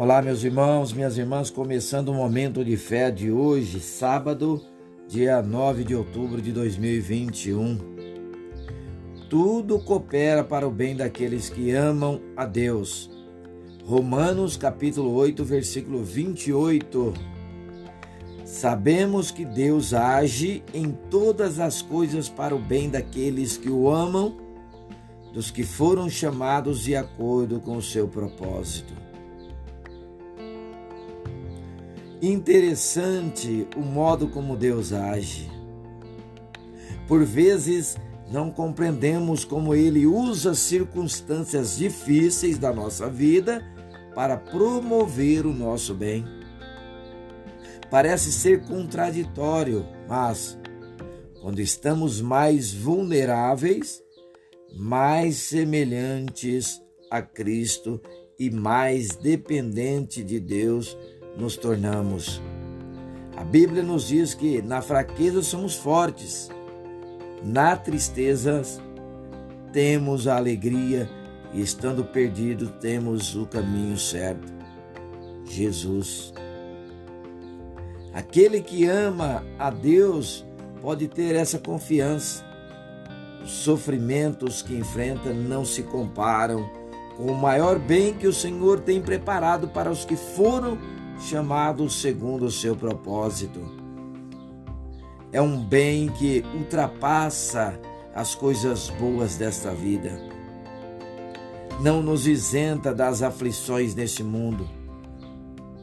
Olá, meus irmãos, minhas irmãs, começando o momento de fé de hoje, sábado, dia 9 de outubro de 2021. Tudo coopera para o bem daqueles que amam a Deus. Romanos capítulo 8, versículo 28. Sabemos que Deus age em todas as coisas para o bem daqueles que o amam, dos que foram chamados de acordo com o seu propósito. Interessante o modo como Deus age. Por vezes, não compreendemos como ele usa circunstâncias difíceis da nossa vida para promover o nosso bem. Parece ser contraditório, mas quando estamos mais vulneráveis, mais semelhantes a Cristo e mais dependente de Deus, nos tornamos. A Bíblia nos diz que na fraqueza somos fortes, na tristeza temos a alegria e estando perdido temos o caminho certo. Jesus. Aquele que ama a Deus pode ter essa confiança. Os sofrimentos que enfrenta não se comparam com o maior bem que o Senhor tem preparado para os que foram chamados segundo o seu propósito. É um bem que ultrapassa as coisas boas desta vida. Não nos isenta das aflições neste mundo,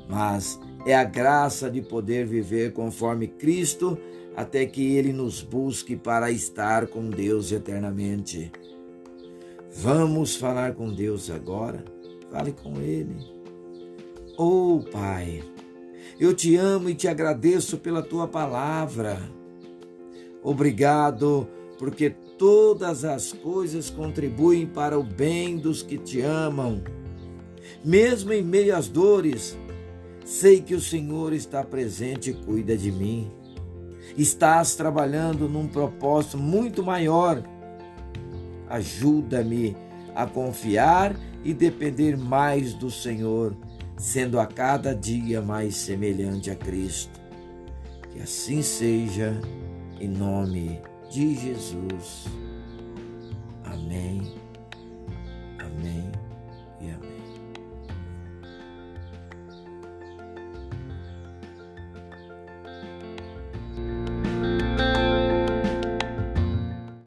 mas é a graça de poder viver conforme Cristo até que Ele nos busque para estar com Deus eternamente. Vamos falar com Deus agora? Fale com Ele. Oh, Pai, eu te amo e te agradeço pela tua palavra. Obrigado, porque todas as coisas contribuem para o bem dos que te amam. Mesmo em meio às dores, sei que o Senhor está presente e cuida de mim. Estás trabalhando num propósito muito maior. Ajuda-me a confiar e depender mais do Senhor sendo a cada dia mais semelhante a Cristo. Que assim seja, em nome de Jesus. Amém, amém.